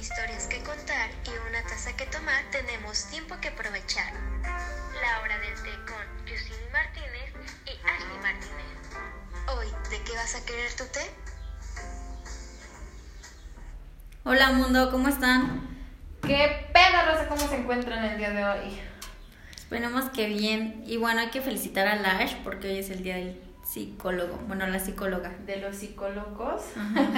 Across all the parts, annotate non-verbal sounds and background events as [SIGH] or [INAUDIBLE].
historias que contar y una taza que tomar, tenemos tiempo que aprovechar. La hora del té con Yusini Martínez y Ashley Martínez. Hoy, ¿de qué vas a querer tu té? Hola mundo, ¿cómo están? ¿Qué pedo, Rosa? ¿Cómo se encuentran el día de hoy? Esperemos que bien. Y bueno, hay que felicitar a Lash porque hoy es el día del psicólogo. Bueno, la psicóloga. De los psicólogos.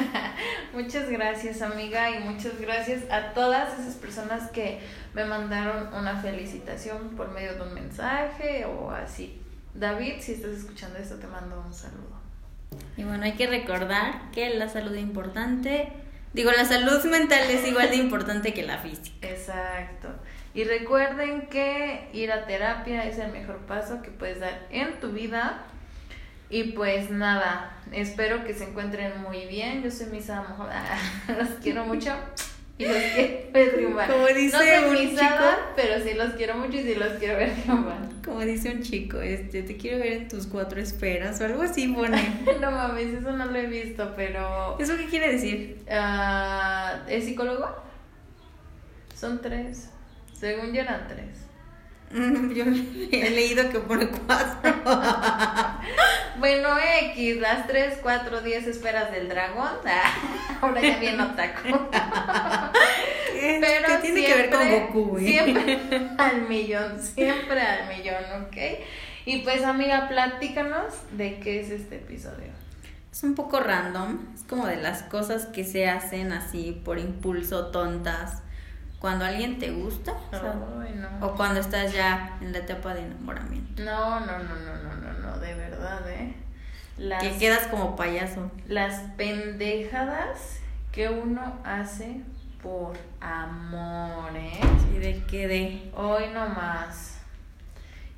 [LAUGHS] muchas gracias, amiga, y muchas gracias a todas esas personas que me mandaron una felicitación por medio de un mensaje o así. David, si estás escuchando esto, te mando un saludo. Y bueno, hay que recordar que la salud es importante. Digo, la salud mental es igual de importante que la física. Exacto. Y recuerden que ir a terapia es el mejor paso que puedes dar en tu vida. Y pues nada, espero que se encuentren muy bien. Yo soy Misa [LAUGHS] Los quiero mucho. Y los quiero triunfar. Como dice no soy un chico. pero sí los quiero mucho y sí los quiero ver triunfar. Como dice un chico, este, te quiero ver en tus cuatro esferas o algo así pone. [LAUGHS] No mames, eso no lo he visto, pero. ¿Eso qué quiere decir? ah, ¿Es psicólogo? Son tres. Según yo eran tres. Mm, Yo [LAUGHS] he leído que pone cuatro. [LAUGHS] Bueno, X, las 3, 4, 10 esferas del dragón. Ah, [LAUGHS] ahora ya bien otaku. ¿Qué, Pero qué tiene que ver con Goku, güey? Siempre al millón, siempre al millón, ¿ok? Y pues, amiga, platícanos de qué es este episodio. Es un poco random, es como de las cosas que se hacen así por impulso, tontas, cuando alguien te gusta o, sea, Ay, no. o cuando estás ya en la etapa de enamoramiento. No, no, no, no, no, no, no, de verdad, ¿eh? Las, Que quedas como payaso. las pendejadas que uno hace por amor, ¿eh? ¿Y de qué de? Hoy no más.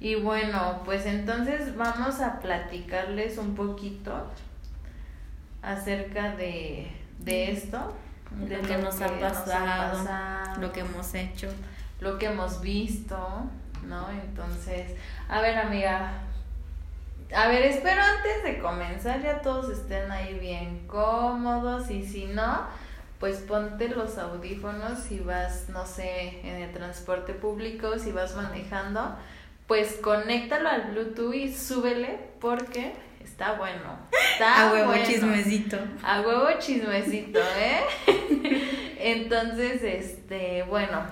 Y bueno, pues entonces vamos a platicarles un poquito acerca de, de esto. Lo que nos ha pasado, pasado, lo que hemos hecho. lo que hemos visto, ¿no? Entonces, a ver, amiga. A ver, espero antes de comenzar ya todos estén ahí bien cómodos y si no, pues ponte los audífonos si vas, no sé, en el transporte público, si vas manejando, pues conéctalo al Bluetooth y súbele porque está bueno. Está A huevo bueno. chismecito. A huevo chismecito, ¿eh? [LAUGHS] Entonces, este, bueno,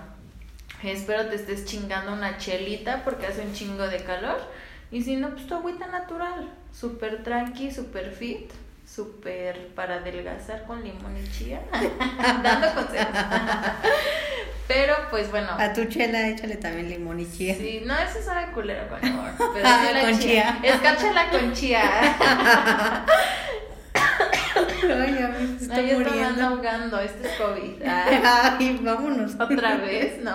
espero te estés chingando una chelita porque hace un chingo de calor. Y si no, pues tu agüita natural, súper tranqui, súper fit, súper para adelgazar con limón y chía. [LAUGHS] Dando consejos. Pero, pues bueno. A tu chela échale también limón y chía. Sí, no, eso sabe culero con amor. [LAUGHS] Pero la con chía. Escárchala con chía. [LAUGHS] Ay, ya me estoy están muriendo. ahogando, este es COVID. Ah. Ay, vámonos. Otra vez, no.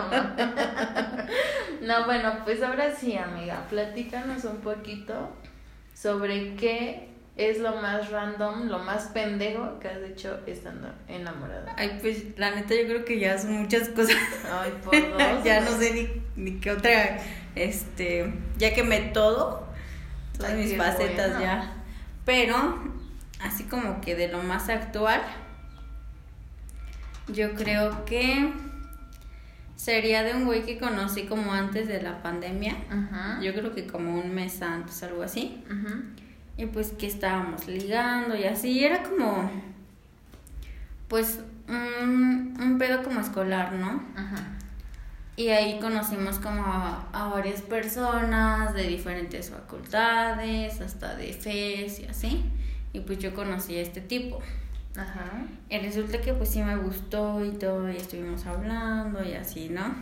No, bueno, pues ahora sí, amiga, platícanos un poquito sobre qué es lo más random, lo más pendejo que has hecho estando enamorada. Ay, pues la neta yo creo que ya son muchas cosas. Ay, [LAUGHS] por dos. ya no sé ni, ni qué otra, este, ya quemé todo, todas Ay, mis facetas bueno. ya. Pero, así como que de lo más actual, yo creo que sería de un güey que conocí como antes de la pandemia. Ajá. Yo creo que como un mes antes, algo así. Ajá. Y pues que estábamos ligando y así, y era como, pues, un, un pedo como escolar, ¿no? Ajá. Y ahí conocimos como a, a varias personas de diferentes facultades, hasta de FES y así. Y pues yo conocí a este tipo. Ajá. Y resulta que pues sí me gustó y todo, y estuvimos hablando y así, ¿no?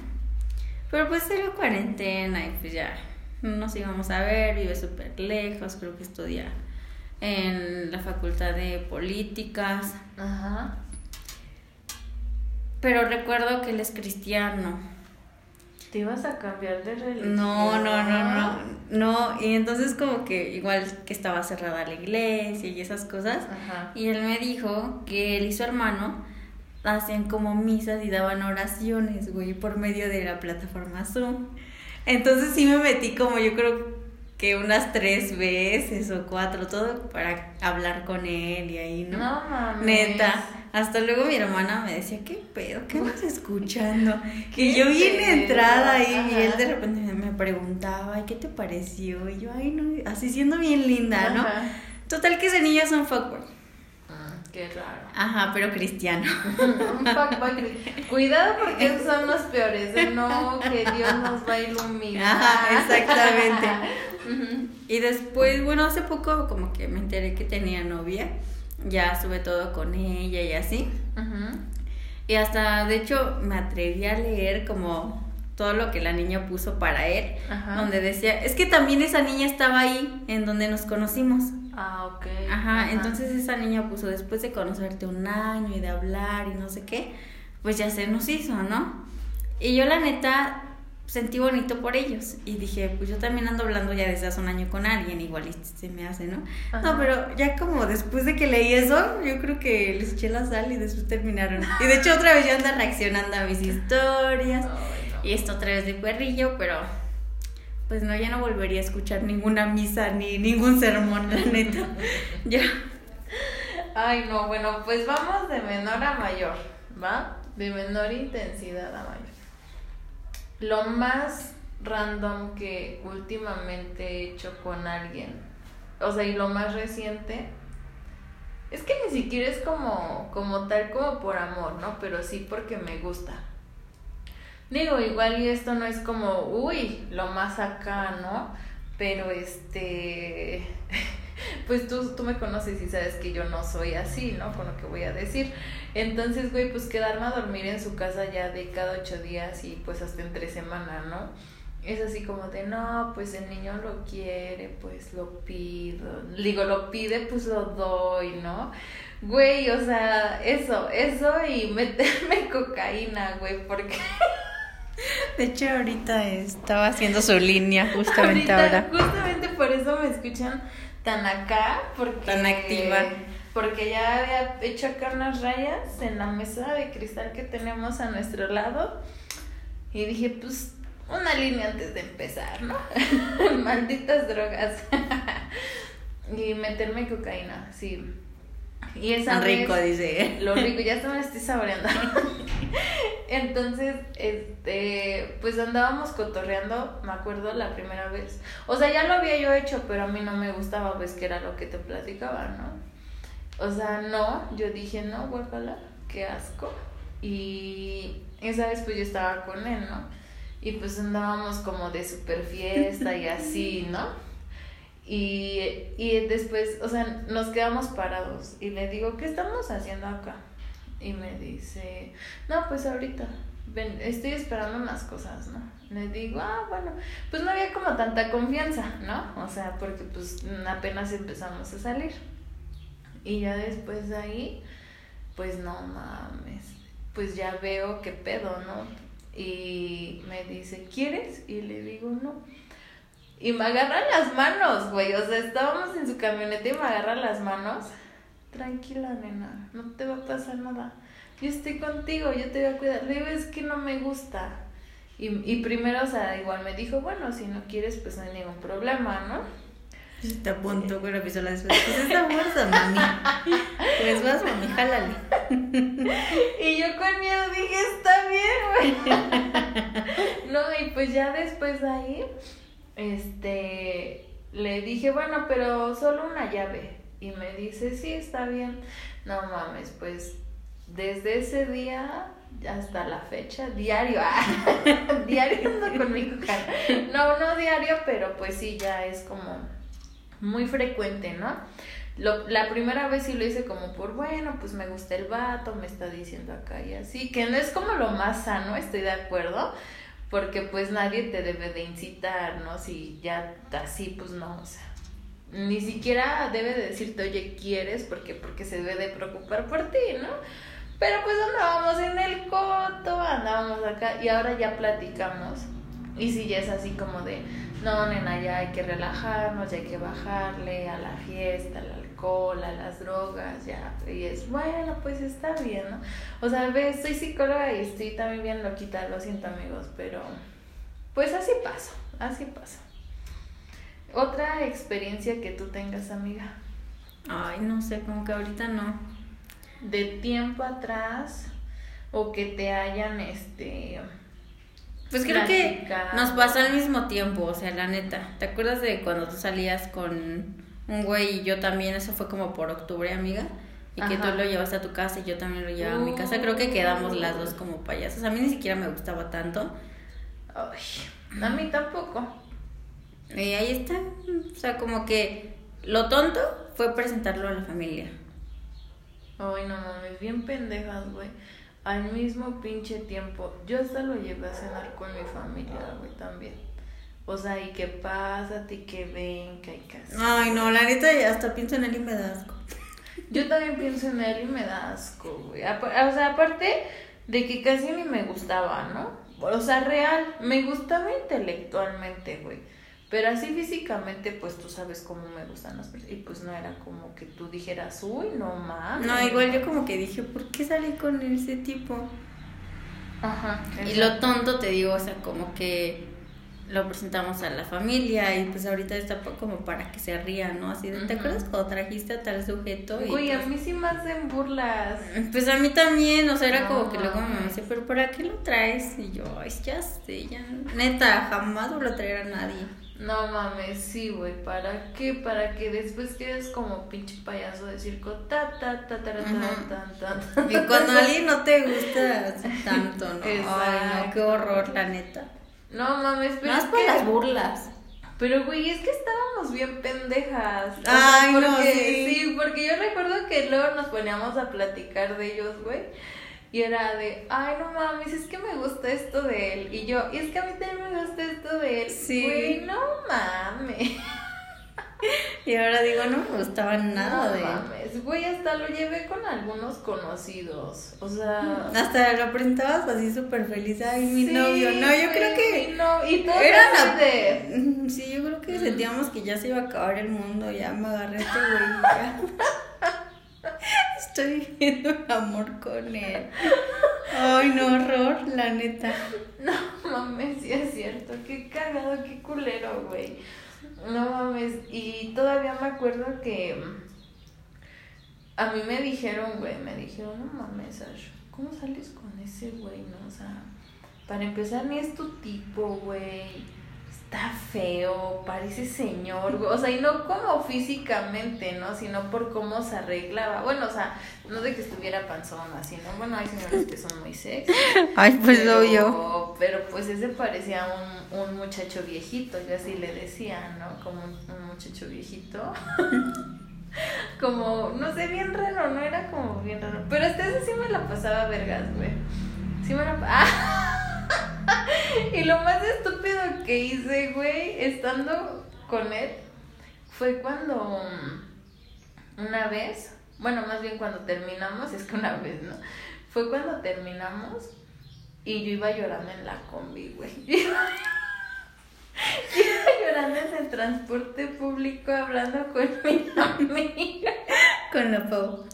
Pero pues era cuarentena y pues ya nos íbamos a ver, vive súper lejos, creo que estudia en la facultad de políticas. Ajá. Pero recuerdo que él es cristiano. ¿Te ibas a cambiar de religión? No, no, no, no, no, y entonces como que igual que estaba cerrada la iglesia y esas cosas, Ajá. y él me dijo que él y su hermano hacían como misas y daban oraciones, güey, por medio de la plataforma Zoom. Entonces sí me metí como yo creo que unas tres veces o cuatro, todo para hablar con él y ahí, ¿no? No mames. Neta. hasta luego mi hermana me decía, ¿qué pedo? ¿Qué estás escuchando? [LAUGHS] ¿Qué Y yo bien entrada ahí y él de repente me preguntaba, "Ay, ¿qué te pareció? Y yo, ay, no, así siendo bien linda, ¿no? Ajá. Total que ese niño es un fuckboy. Qué raro. Ajá, pero cristiano. [LAUGHS] Un fuckboy. Cuidado porque esos son los peores. De no, que Dios nos va a iluminar. Ajá, exactamente. Y después, bueno, hace poco como que me enteré que tenía novia. Ya estuve todo con ella y así. Ujú. Y hasta, de hecho, me atreví a leer como todo lo que la niña puso para él. Ajá. Donde decía, es que también esa niña estaba ahí en donde nos conocimos. Ah, ok. Ajá, entonces esa niña puso, después de conocerte un año y de hablar y no sé qué, pues ya se nos hizo, ¿no? Y yo la neta sentí bonito por ellos y dije, pues yo también ando hablando ya desde hace un año con alguien, igual se me hace, ¿no? Ajá. No, pero ya como después de que leí eso, yo creo que les eché la sal y después terminaron. Y de hecho otra vez ya anda reaccionando a mis historias Ay. Y esto otra vez de perrillo, pero pues no, ya no volvería a escuchar ninguna misa ni ningún sermón, la neta. [LAUGHS] Ya. Ay, no, bueno, pues vamos de menor a mayor, ¿va? De menor intensidad a mayor. Lo más random que últimamente he hecho con alguien, o sea, y lo más reciente, es que ni siquiera es como, como tal, como por amor, ¿no? Pero sí porque me gusta. Digo, igual y esto no es como, uy, lo más acá, ¿no? Pero este, [LAUGHS] pues tú, tú me conoces y sabes que yo no soy así, ¿no? Con lo que voy a decir. Entonces, güey, pues quedarme a dormir en su casa ya de cada ocho días y pues hasta entre semana, ¿no? Es así como de, no, pues el niño lo quiere, pues lo pido. Digo, lo pide, pues lo doy, ¿no? Güey, o sea, eso, eso y meterme [LAUGHS] cocaína, güey, porque [LAUGHS] De hecho, ahorita estaba haciendo su línea justamente Ahorita, ahora. Justamente por eso me escuchan tan acá, porque... Tan activa. Porque ya había hecho acá unas rayas en la mesa de cristal que tenemos a nuestro lado. Y dije, pues, una línea antes de empezar, ¿no? [LAUGHS] Malditas drogas. [LAUGHS] y meterme cocaína, sí. Y esa Tan rico, vez- dice. [LAUGHS] lo rico, ya se me estoy saboreando. [LAUGHS] Entonces, este, pues andábamos cotorreando, me acuerdo la primera vez. O sea, ya lo había yo hecho, pero a mí no me gustaba, pues que era lo que te platicaba, ¿no? O sea, no, yo dije, no, guácala, qué asco. Y esa vez pues yo estaba con él, ¿no? Y pues andábamos como de super fiesta y así, ¿no? Y, y después, o sea, nos quedamos parados y le digo, ¿qué estamos haciendo acá? Y me dice, no, pues ahorita, estoy esperando unas cosas, ¿no? Le digo, ah, bueno, pues no había como tanta confianza, ¿no? O sea, porque pues apenas empezamos a salir. Y ya después de ahí, pues no mames, pues ya veo qué pedo, ¿no? Y me dice, ¿quieres? Y le digo, no. Y me agarra las manos, güey. O sea, estábamos en su camioneta y me agarra las manos. Tranquila, nena, no te va a pasar nada. Yo estoy contigo, yo te voy a cuidar. Le digo, es que no me gusta. Y, y primero, o sea, igual me dijo, bueno, si no quieres, pues no hay ningún problema, ¿no? Te apunto con la pistola después. [LAUGHS] Pues está muerta, mami. Pues vas, mami, jálale. [LAUGHS] Y yo con miedo dije, está bien, güey. [LAUGHS] No, y pues ya después de ahí, este, le dije, bueno, pero solo una llave. Y me dice, sí, está bien. No mames, pues desde ese día hasta la fecha, diario, [LAUGHS] ah, diario ando con mi cocaína. No, no diario, pero pues sí, ya es como muy frecuente, ¿no? Lo, la primera vez sí lo hice como por, bueno, pues me gusta el vato, me está diciendo acá y así, que no es como lo más sano, estoy de acuerdo, porque pues nadie te debe de incitar, ¿no? Si ya así, pues no, o sea, ni siquiera debe de decirte, oye, ¿quieres? Porque, porque se debe de preocupar por ti, ¿no? Pero pues andábamos en el coto, andábamos acá y ahora ya platicamos. Y si ya es así como de, no, nena, ya hay que relajarnos, ya hay que bajarle a la fiesta, al alcohol, a las drogas, ya. Y es, bueno, pues está bien, ¿no? O sea, ves, soy psicóloga y estoy también bien loquita, lo siento amigos, pero pues así pasa, así pasa. Otra experiencia que tú tengas, amiga. Ay, no sé, como que ahorita no. de tiempo atrás o que te hayan este Pues creo que nos pasó al mismo tiempo, o sea, la neta. ¿Te acuerdas de cuando tú salías con un güey y yo también? Eso fue como por octubre, amiga. Y que tú lo llevaste a tu casa y yo también lo llevaba a mi casa. Creo que quedamos las dos como payasos. A mí ni siquiera me gustaba tanto. Ay, a mí tampoco. Y ahí está. O sea, como que lo tonto fue presentarlo a la familia. Ay, no mames, bien pendejas, güey. Al mismo pinche tiempo, yo hasta lo llevé a cenar con mi familia, güey, también. O sea, y que pásate, y que ven, que hay que hacer. Ay, no, la neta, hasta pienso en él y me da asco. Yo también pienso en él y me da asco, güey. O sea, aparte de que casi ni me gustaba, ¿no? O sea, real, me gustaba intelectualmente, güey. Pero así físicamente, pues tú sabes cómo me gustan las personas. Y pues no era como que tú dijeras, uy, no mames. No, igual yo como que dije, ¿por qué salí con ese tipo? Ajá. Y lo tonto te digo, o sea, como que lo presentamos a la familia y pues ahorita está como para que se rían, ¿no? Así de, ¿te acuerdas cuando trajiste a tal sujeto? Y Güey, a pues, mí sí me hacen burlas. pues a mí también, o sea, era No como que luego me decía, pero ¿para qué lo traes? Y yo, ay, ya sé, ya, neta, jamás voy a traer a nadie. No mames, sí, güey. ¿Para qué? Para que después quedes como pinche payaso de circo. Ta, ta, ta, ta, ta, ta, ta, ta. Y cuando a alguien no te gusta tanto, ¿no? Ay, no, Exacto. qué horror, la neta. No mames, pero es por que... las burlas. Pero, güey, es que estábamos bien pendejas. O Ay, no, porque, sí. Sí, porque yo recuerdo que luego nos poníamos a platicar de ellos, güey. Y era de, ay, no mames, es que me gusta esto de él. Y yo, y es que a mí también me gusta esto de él. Sí. Güey, no mames. [LAUGHS] Y ahora digo, no me gustaba nada no de mames. Güey, hasta lo llevé con algunos conocidos. O sea. Hasta lo presentabas así súper feliz. Ay, mi sí, novio. No, yo güey, creo que. mi no- Y todo Era así la. de. Mm, Sí, yo creo que sentíamos que ya se iba a acabar el mundo. Ya me agarré a este güey. [LAUGHS] Ya. [LAUGHS] Estoy viviendo el amor con él. Ay, no, horror, la neta. No mames, sí es cierto. Qué cagado, qué culero, güey. No mames. Y todavía me acuerdo que a mí me dijeron, güey, me dijeron, no mames, ¿cómo sales con ese güey, no? O sea, para empezar, ni es tu tipo, güey. Está feo, parece señor, güey. O sea, y no como físicamente, ¿no? Sino por cómo se arreglaba. Bueno, o sea, no de que estuviera panzón así, ¿no? Bueno, hay señores que son muy sexy. [LAUGHS] Ay, pues pero, Pero pues ese parecía un, un muchacho viejito, yo así le decía, ¿no? Como un, un muchacho viejito. [LAUGHS] como, no sé, bien raro, no era como bien raro. Pero hasta eso sí me la pasaba vergas, güey. Sí me la pa- [LAUGHS] [LAUGHS] y lo más estúpido que hice, güey, estando con él, fue cuando mm, una vez, bueno, más bien cuando terminamos, [LAUGHS] es que una vez, ¿no? Fue cuando terminamos y yo iba llorando en la combi, güey. [LAUGHS] Yo iba llorando en el transporte público hablando con mi amiga, Con la Pau.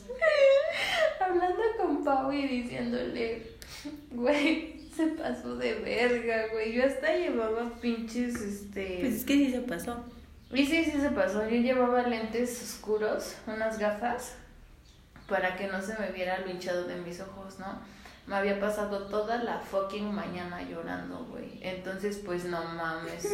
hablando con Pau y diciéndole, güey, se pasó de verga, güey. Yo hasta llevaba pinches, este... Pues es que sí se pasó. Y sí, sí se pasó. Yo llevaba lentes oscuros, unas gafas, para que no se me viera lo hinchado de mis ojos, ¿no? Me había pasado toda la fucking mañana llorando, güey. Entonces, pues no mames.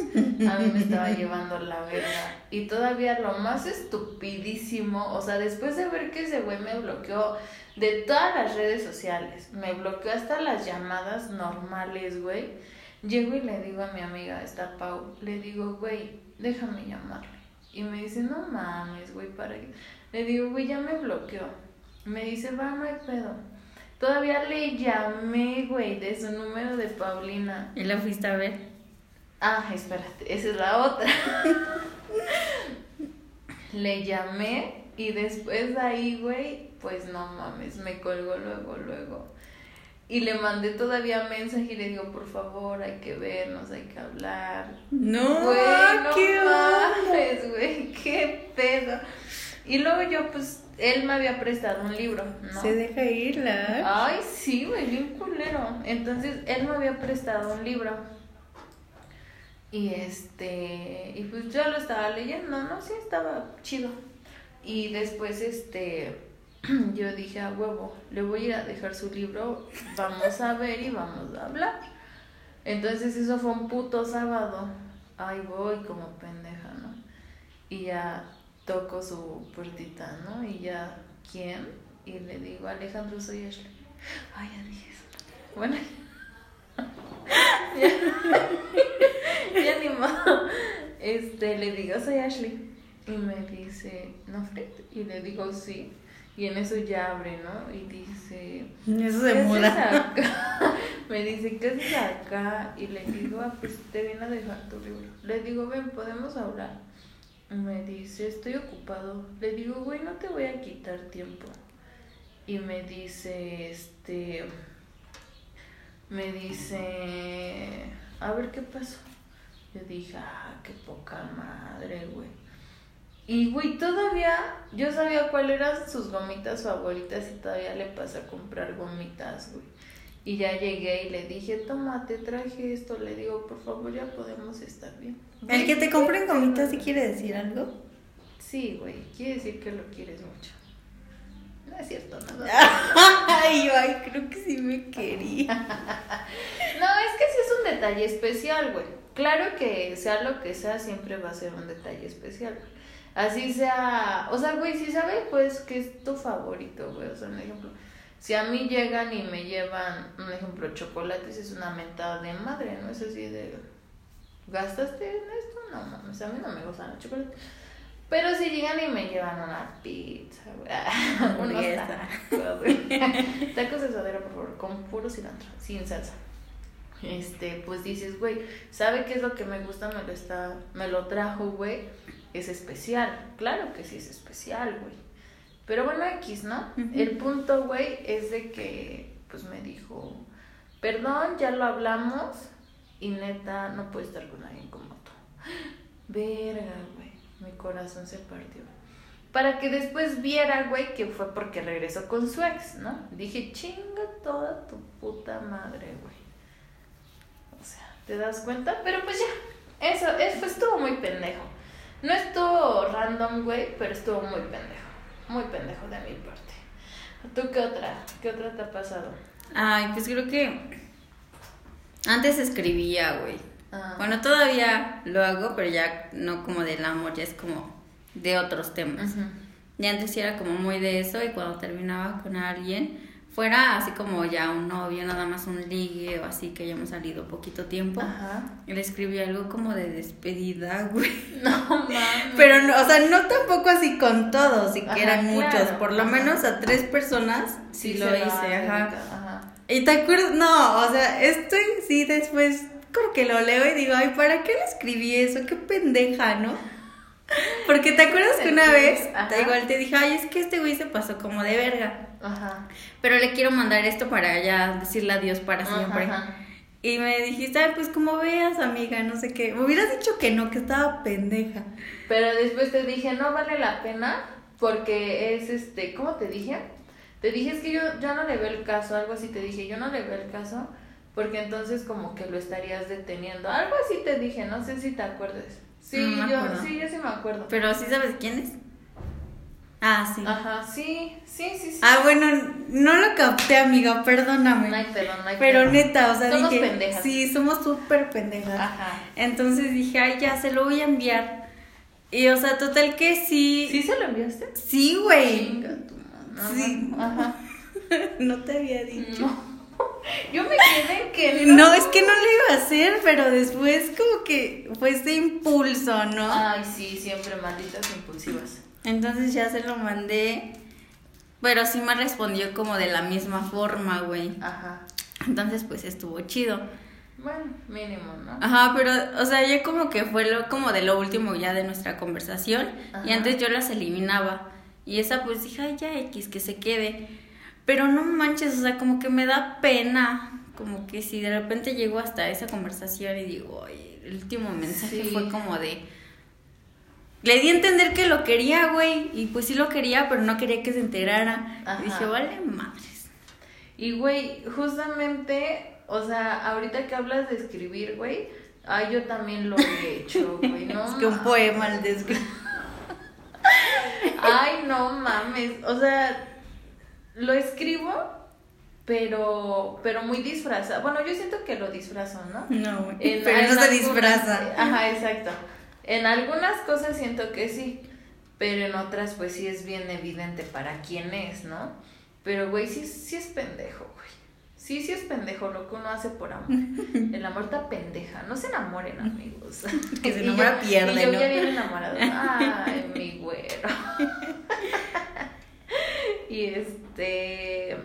A mí me estaba [LAUGHS] llevando la verga. Y todavía lo más estupidísimo, o sea, después de ver que ese güey me bloqueó de todas las redes sociales, me bloqueó hasta las llamadas normales, güey. Llego y le digo a mi amiga, esta Pau, le digo, güey, déjame llamarle. Y me dice, no mames, güey, para qué. Le digo, güey, ya me bloqueó. Me dice, va, no hay pedo. Todavía le llamé, güey, de su número de Paulina. ¿Y la fuiste a ver? Ah, espérate, esa es la otra. [LAUGHS] le llamé y después de ahí, güey, pues no mames, me colgó luego, luego. Y le mandé todavía mensaje y le digo, por favor, hay que vernos, hay que hablar. No, Güey, no qué mames, güey, qué pedo. Y luego yo, pues, él me había prestado un libro, ¿no? Se deja ir la. Ay, sí, güey, bien culero. Entonces, él me había prestado un libro. Y este, y pues yo lo estaba leyendo, ¿no? Sí, estaba chido. Y después, este, [CLEARS THROAT] yo dije, a huevo, le voy a ir a dejar su libro, vamos a ver y vamos a hablar. Entonces eso fue un puto sábado. Ahí voy como pendeja, ¿no? Y ya toco su puertita, ¿no? Y ya, ¿quién? Y le digo, Alejandro, soy Ashley. Ay, ya dije eso. Bueno, ya, [LAUGHS] ya ni modo. Este, le digo, soy Ashley. Y me dice, ¿no, Fred? Y le digo, sí. Y en eso ya abre, ¿no? Y dice, Eso ¿qué se? [LAUGHS] Me dice, ¿qué haces acá? Y le digo, ah, pues te vine a dejar tu libro. Le digo, ven, podemos hablar. Me dice, estoy ocupado. Le digo, güey, no te voy a quitar tiempo. Y me dice, este, me dice, a ver qué pasó. Yo dije, ah, qué poca madre, güey. Y, güey, todavía yo sabía cuáles eran sus gomitas favoritas y todavía le pasé a comprar gomitas, güey. Y ya llegué y le dije, toma, te traje esto. Le digo, por favor, ya podemos estar bien. El que te compren gomitas, ¿sí quiere decir algo? Sí, güey, quiere decir que lo quieres mucho. No es cierto, no. [LAUGHS] Ay, ay, creo que sí me quería. [LAUGHS] No, es que sí es un detalle especial, güey. Claro que sea lo que sea, siempre va a ser un detalle especial, güey. Así sea, o sea, güey, si sabes, pues, que es tu favorito, güey. O sea, un ejemplo, si a mí llegan y me llevan, un ejemplo, chocolates, es una mentada de madre, ¿no? Es así de, ¿gastaste en esto? No, mames, a mí no me gustan los chocolates. Pero si llegan y me llevan una pizza, [LAUGHS] Hamburguesa. tacos. [LAUGHS] Tacos de suadero, por favor, con puro cilantro, sin salsa. Este, pues dices, güey, ¿sabe qué es lo que me gusta? Me lo está, me lo trajo, güey. Es especial. Claro que sí es especial, güey. Pero bueno, X, ¿no? El punto, güey, es de que, pues me dijo, perdón, ya lo hablamos y neta, no puedo estar con alguien como tú. [GASPS] Verga, güey, mi corazón se partió. Para que después viera, güey, que fue porque regresó con su ex, ¿no? Dije, chinga toda tu puta madre, güey. O sea, ¿te das cuenta? Pero pues ya, eso, eso estuvo muy pendejo. No estuvo random, güey, pero estuvo muy pendejo. Muy pendejo de mi parte. ¿Tú qué otra? ¿Qué otra te ha pasado? Ay, pues creo que antes escribía, güey. Ah, Bueno, todavía lo hago, pero ya no como del amor, ya es como de otros temas. ujú. Y antes sí era como muy de eso y cuando terminaba con alguien, fuera así como ya un novio, nada más un ligue o así que hayamos salido poquito tiempo, Ajá. le escribí algo como de despedida, [LAUGHS] güey. No mames. Pero, no, o sea, no tampoco así con todos, y que eran muchos, claro, por lo ajá. menos a tres personas sí, lo se hice, ajá. ajá. Y te acuerdas, no, o sea, estoy, sí, después como que lo leo y digo, ay, ¿para qué le escribí eso? Qué pendeja, ¿no? Porque te acuerdas que una vez, te, igual te dije, ay, es que este güey se pasó como de verga, Ajá. pero le quiero mandar esto para ya decirle adiós para siempre. Ajá. Y me dijiste, ay, pues como veas, amiga, no sé qué. Me hubieras dicho que no, que estaba pendeja. Pero después te dije, no vale la pena porque es este, ¿cómo te dije? Te dije, es que yo, yo no le veo el caso, algo así te dije, yo no le veo el caso porque entonces como que lo estarías deteniendo. Algo así te dije, no sé si te acuerdes. Sí, No yo, sí, yo sí me acuerdo. Pero sí sabes quién es. Ah, sí. Ajá, sí, sí, sí, sí. Ah, bueno, no lo capté, amiga, perdóname. no hay perdón, no hay Pero perdón. neta, o sea, Somos dije, pendejas. sí, somos súper pendejas. Ajá. Entonces dije, ay, ya, se lo voy a enviar. Y, o sea, total que sí. ¿Sí se lo enviaste? Sí, güey. Sí. Ajá. [LAUGHS] no te había dicho. No. [LAUGHS] Yo me quedé que [LAUGHS] No, es que no lo iba a hacer, pero después como que fue ese impulso, ¿no? Ay, sí, siempre malditas impulsivas. Entonces ya se lo mandé, pero sí me respondió como de la misma forma, güey. Ajá. Entonces pues estuvo chido. Bueno, mínimo, ¿no? Ajá, pero, o sea, ya como que fue lo, como de lo último ya de nuestra conversación. Y antes yo las eliminaba. Y esa pues dije, ay, ya X, que se quede. Pero no manches, o sea, como que me da pena. Como que si de repente llego hasta esa conversación y digo, ay, el último mensaje Sí. fue como de... Le di a entender que lo quería, güey. Y pues sí lo quería, pero no quería que se enterara. Ajá. Y dije, vale, madres. Y, güey, justamente, o sea, ahorita que hablas de escribir, güey, ay, yo también lo he hecho, [LAUGHS] güey, no es que un poema al desgr... Ay, no mames, o sea, lo escribo, pero, pero muy disfrazado. Bueno, yo siento que lo disfrazo, ¿no? No, güey. Pero no se algunas- disfraza. Ajá, exacto. En algunas cosas siento que sí, pero en otras pues sí es bien evidente para quién es, ¿no? Pero güey, sí, sí es pendejo, güey. Sí, sí es pendejo lo que uno hace por amor. [LAUGHS] El amor está pendeja. No se enamoren, amigos. Que se enamora, [LAUGHS] yo- pierde, Y yo ¿no? ya bien enamorado. [LAUGHS] Ay, mi güero. y este...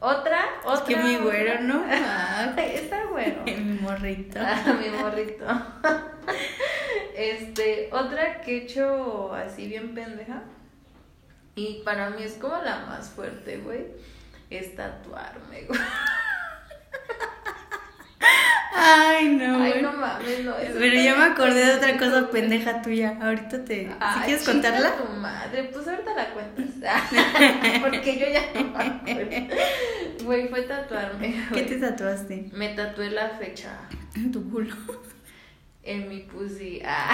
Otra, otra. Que mi güero, ¿no? [LAUGHS] Ah, está güero. [LAUGHS] mi morrito. Ah, mi morrito. [LAUGHS] Este, otra que he hecho así bien pendeja. Y para mí es como la más fuerte, güey. Es tatuarme, güey. Ay, no, Ay, no mames, no. Pero ya me acordé de otra cosa pendeja tuya. Ahorita te. ¿Si Ay, quieres contarla? tu madre, pues ahorita la cuentas. [LAUGHS] [LAUGHS] Porque yo ya no me acuerdo. Güey, fue tatuarme. ¿Qué te tatuaste? Me tatué la fecha En [LAUGHS] tu culo. en mi pussy. Ah.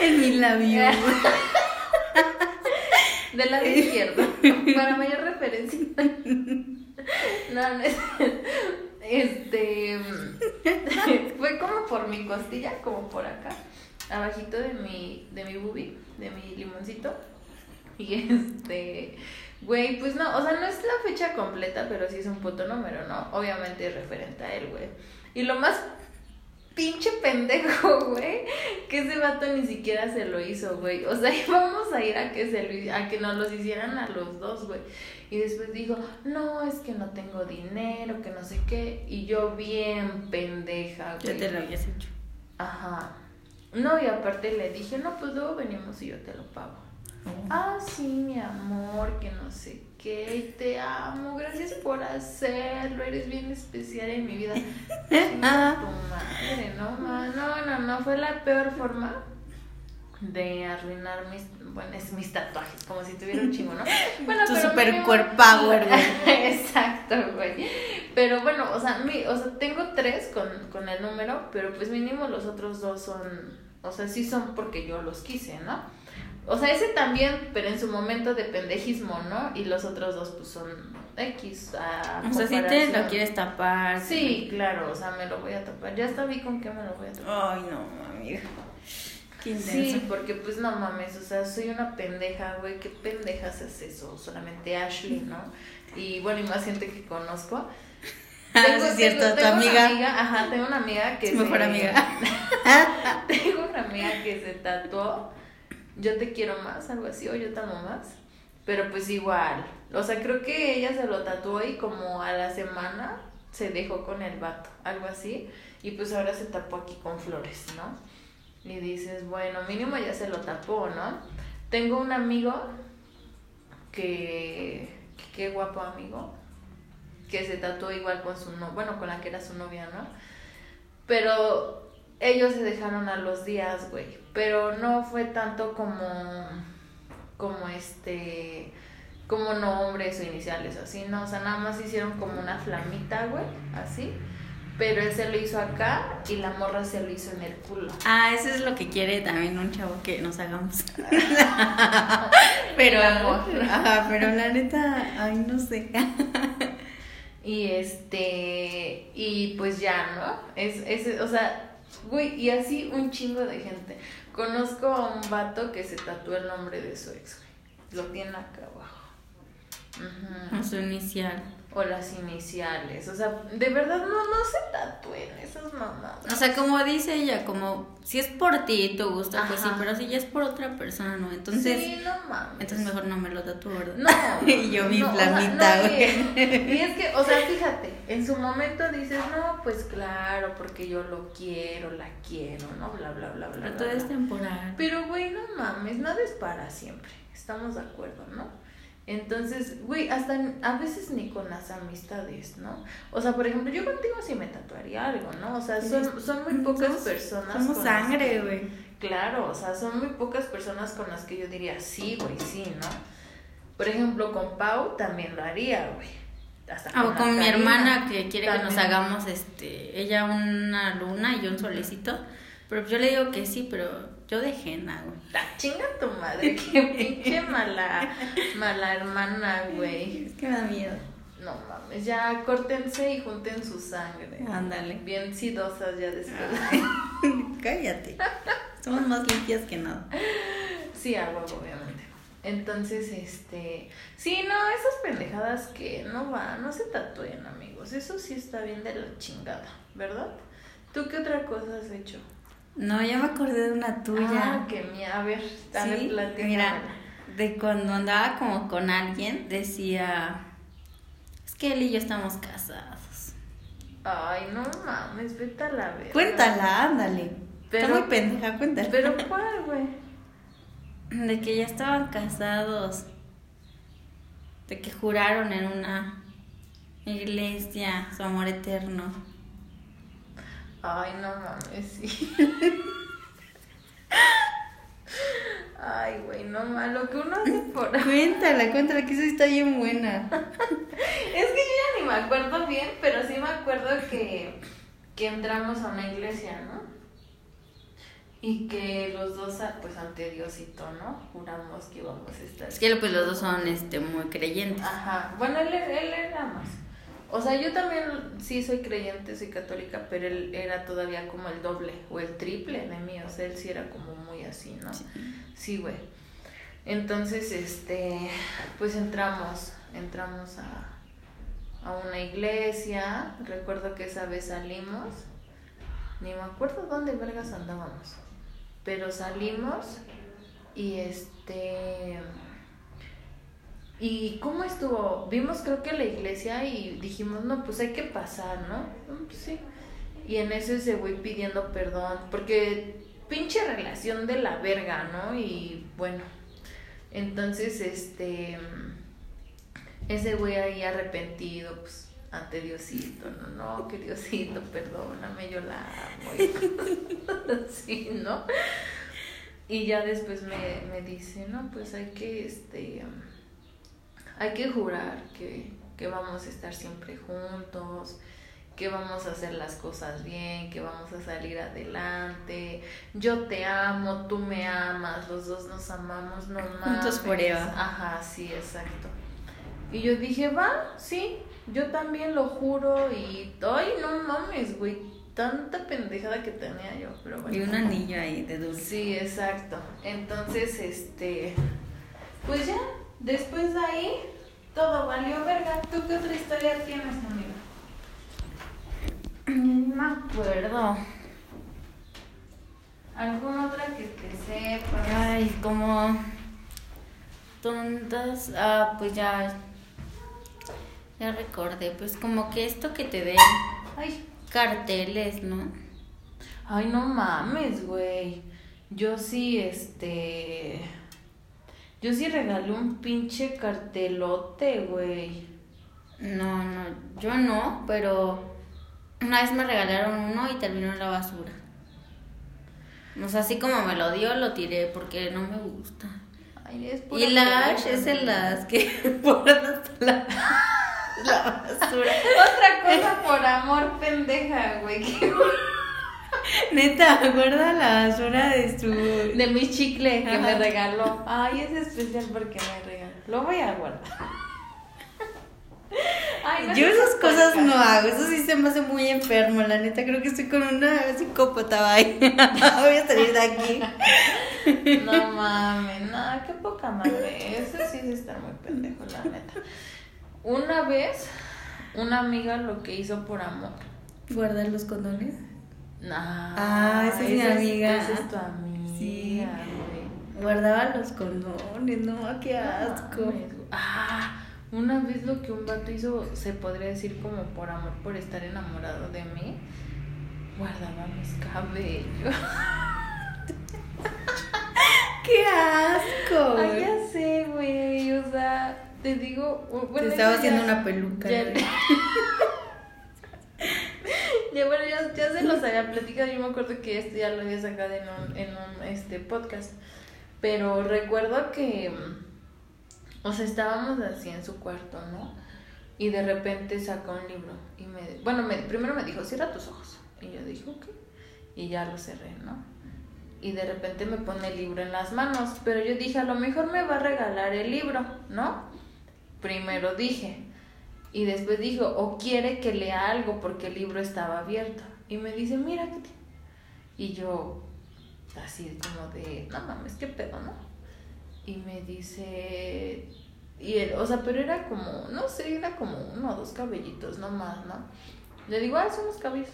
En mi labio. Del lado izquierdo. Para mayor referencia. No, no es. Este. [LAUGHS] Fue como por mi costilla, como por acá. Abajito de mi, de mi boobie, de mi limoncito. Y este. Güey, pues no, o sea, no es la fecha completa, pero sí es un puto número, ¿no? Obviamente es referente a él, güey. Y lo más pinche pendejo, güey, que ese vato ni siquiera se lo hizo, güey. O sea, [LAUGHS] íbamos a ir a que se lo, a que nos los hicieran a los dos, güey. Y después dijo, no, es que no tengo dinero, que no sé qué. Y yo bien pendeja, Ya güey. te lo habías hecho. Ajá. No, y aparte le dije, no, pues luego venimos y yo te lo pago. Ah, sí, mi amor, que no sé qué, y te amo, gracias por hacerlo, eres bien especial en mi vida. [LAUGHS] Chinga tu madre, no, ma- no, no, no, fue la peor forma de arruinar mis, bueno, es mis tatuajes, como si tuviera un chingo, ¿no? [LAUGHS] Bueno, Tu pero super core power, güey. Exacto, güey. Pero bueno, o sea, mi, o sea, tengo tres con, con el número, pero pues mínimo los otros dos son, o sea, sí son porque yo los quise, ¿no? O sea, ese también, pero en su momento de pendejismo, ¿no? Y los otros dos pues son X. A O sea, si te lo quieres tapar. Sí, claro, o sea, me lo voy a tapar. Ya hasta vi con qué me lo voy a tapar. Ay, no, amiga. Qué intenso. Sí, porque pues no mames, o sea, soy una pendeja, güey, qué pendejas es eso, solamente Ashley, [LAUGHS] ¿no? Y bueno, y más gente que conozco. [LAUGHS] Ah, sí es cierto, tu una amiga. Ajá, tengo una amiga que mejor se- amiga. [LAUGHS] tengo una amiga que se tatuó Yo te quiero más, algo así, o yo te amo más. Pero pues igual, o sea, creo que ella se lo tatuó y como a la semana se dejó con el vato, algo así. Y pues ahora se tapó aquí con flores, ¿no? Y dices, bueno, mínimo ya se lo tapó, ¿no? Tengo un amigo que, qué guapo amigo, que se tatuó igual con su no, bueno, con la que era su novia, ¿no? Pero ellos se dejaron a los días, güey. Pero no fue tanto como, como este, como nombres o iniciales, así, ¿no? O sea, nada más hicieron como una flamita, güey, así. Pero él se lo hizo acá y la morra se lo hizo en el culo. Ah, eso es lo que quiere también un chavo que nos hagamos. [LAUGHS] pero, ajá, pero la neta, ay, no sé. Y este, y pues ya, ¿no? Es, es, o sea, güey, y así un chingo de gente. Conozco a un vato que se tatuó el nombre de su ex, güey. Lo tiene acá abajo. A su inicial. O las iniciales. O sea, de verdad no, no se tatúen esas mamadas. O sea, como dice ella, como si es por ti y tu gusto, pues sí, pero si ya es por otra persona, ¿no? Entonces, sí, no mames. entonces mejor no me lo tatúo, ¿verdad? No. [LAUGHS] y yo mi no, o sea, flamita, no, güey. y- es que, o sea, [LAUGHS] fíjate, en su momento dices, no, pues claro, porque yo lo quiero, la quiero, ¿no? Bla, bla, bla, bla. Pero todo es temporal. Pero, güey, no mames, nada es para siempre. Estamos de acuerdo, ¿no? Entonces, güey, hasta a veces ni con las amistades, ¿no? O sea, por ejemplo, yo contigo sí me tatuaría algo, ¿no? O sea, son, son muy pocas Somos- personas. Somos sangre, güey. Claro, o sea, son muy pocas personas con las que yo diría, sí, güey, sí, ¿no? Por ejemplo, con Pau también lo haría, güey. Hasta Ah, O con mi hermana que quiere que nos hagamos, este, ella una luna y yo un solecito. Pero yo le digo que sí, pero yo de Jena, güey. Chinga tu madre, [LAUGHS] qué pinche mala, mala hermana, güey. Es que me da miedo. No mames, ya córtense y junten su sangre. Ándale. Bien sidosas ya después. [LAUGHS] Cállate. Somos más limpias que nada. Sí, a huevo, obviamente. Entonces, este. Sí, no, esas pendejadas que no van, no se tatúen, amigos. Eso sí está bien de la chingada, ¿verdad? ¿Tú qué otra cosa has hecho? No, ya me acordé de una tuya. Ah, que mía. A ver, a ver, Sí, platícame. mira, de cuando andaba como con alguien, decía, es que él y yo estamos casados. Ay, no mames, vete a la verga. Cuéntala, ándale. Pero- Está muy pendeja, cuéntala. Pero [LAUGHS] ¿cuál, güey? De que ya estaban casados. De que juraron en una iglesia su amor eterno. Ay, no mames, sí. Ay, güey, no mames, lo que uno hace por... Cuéntala, cuéntala, que eso está bien buena. Es que yo ya ni me acuerdo bien, pero sí me acuerdo que, que entramos a una iglesia, ¿no? Y que los dos, ah, pues ante Diosito, ¿no? Juramos que íbamos a estar. Es que pues los dos son este muy creyentes. Ajá, bueno, él, él era más. O sea, yo también sí soy creyente, soy católica, pero él era todavía como el doble o el triple de mí. O sea, él sí era como muy así, ¿no? Sí, güey. Entonces, este, pues entramos, entramos a, a una iglesia. Recuerdo que esa vez salimos. Ni me acuerdo dónde vergas andábamos. Pero salimos y este... ¿Y cómo estuvo? Vimos creo que la iglesia y dijimos, no, pues hay que pasar, ¿no? "Mm, pues sí. Y en eso ese güey pidiendo perdón, porque pinche relación de la verga, ¿no? Y bueno, entonces este, ese güey ahí arrepentido, pues ante Diosito, no, no, que Diosito, perdóname, yo la amo. [LAUGHS] sí, ¿no? Y ya después me, me dice, no, pues hay que, este, hay que jurar que, que vamos a estar siempre juntos, que vamos a hacer las cosas bien, que vamos a salir adelante. Yo te amo, tú me amas, los dos nos amamos, no [LAUGHS] mames. Juntos forever. Ajá, sí, exacto. Y yo dije, va, sí, yo también lo juro y, ay, no mames, güey, tanta pendejada que tenía yo, pero bueno. Y un anillo ahí de dulce. Sí, exacto. Entonces, este, pues ya, después de ahí, todo valió verga. ¿Tú qué otra historia tienes, amiga? No me acuerdo. ¿Alguna otra que te sepas? Ay, como tontas. Ah, pues ya. Ya recordé. Pues como que esto que te den Ay, carteles, ¿no? ay, no mames, güey. Yo sí, este, yo sí regalé un pinche cartelote, güey. No, no, yo no, pero una vez me regalaron uno y terminó en la basura. O sea, así como me lo dio, lo tiré porque no me gusta. Ay, es Y la Ash es en las que [LAUGHS] hasta la, la basura. Otra cosa [LAUGHS] por amor pendeja, güey. que- [LAUGHS] Neta, guarda la basura de su... De mi chicle que me regaló. Ay, es especial porque me regaló. Lo voy a guardar. [LAUGHS] Ay, no Yo esas cosas no hago, eso sí se me hace muy enfermo, la neta, creo que estoy con una psicópata, bye. [LAUGHS] Voy a salir de aquí. No mames, no, qué poca madre. Eso sí es estar muy pendejo, la neta. Una vez, una amiga lo que hizo por amor. ¿Guardar los condones? Nah, Ah, esa es mi amiga. Esa es tu amiga, Sí. güey. Guardaba los condones, no, qué asco. No. Ah, una vez lo que un vato hizo, se podría decir como por amor, por estar enamorado de mí, guardaba mis cabellos. [LAUGHS] ¡Qué asco! Ay, ya sé, güey. O sea, te digo. Bueno, Te estaba haciendo ya- una peluca. Ya, [LAUGHS] bueno, ya, ya se los había platicado. Yo me acuerdo que esto ya lo había sacado en un, en un este, podcast. Pero recuerdo que. O sea, estábamos así en su cuarto, ¿no? Y de repente sacó un libro. Y me. Bueno, me, primero me dijo, cierra tus ojos. Y yo dije, ok. Y ya lo cerré, ¿no? Y de repente me pone el libro en las manos, pero yo dije, a lo mejor me va a regalar el libro, ¿no? Primero dije. Y después dijo, o quiere que lea algo porque el libro estaba abierto. Y me dice, mira, ¿qué te-?" Y yo, así como de, no mames, qué pedo, ¿no? Y me dice, y él, o sea, pero era como, no sé, era como uno o dos cabellitos, no más, ¿no? Le digo, ah, son los cabellos.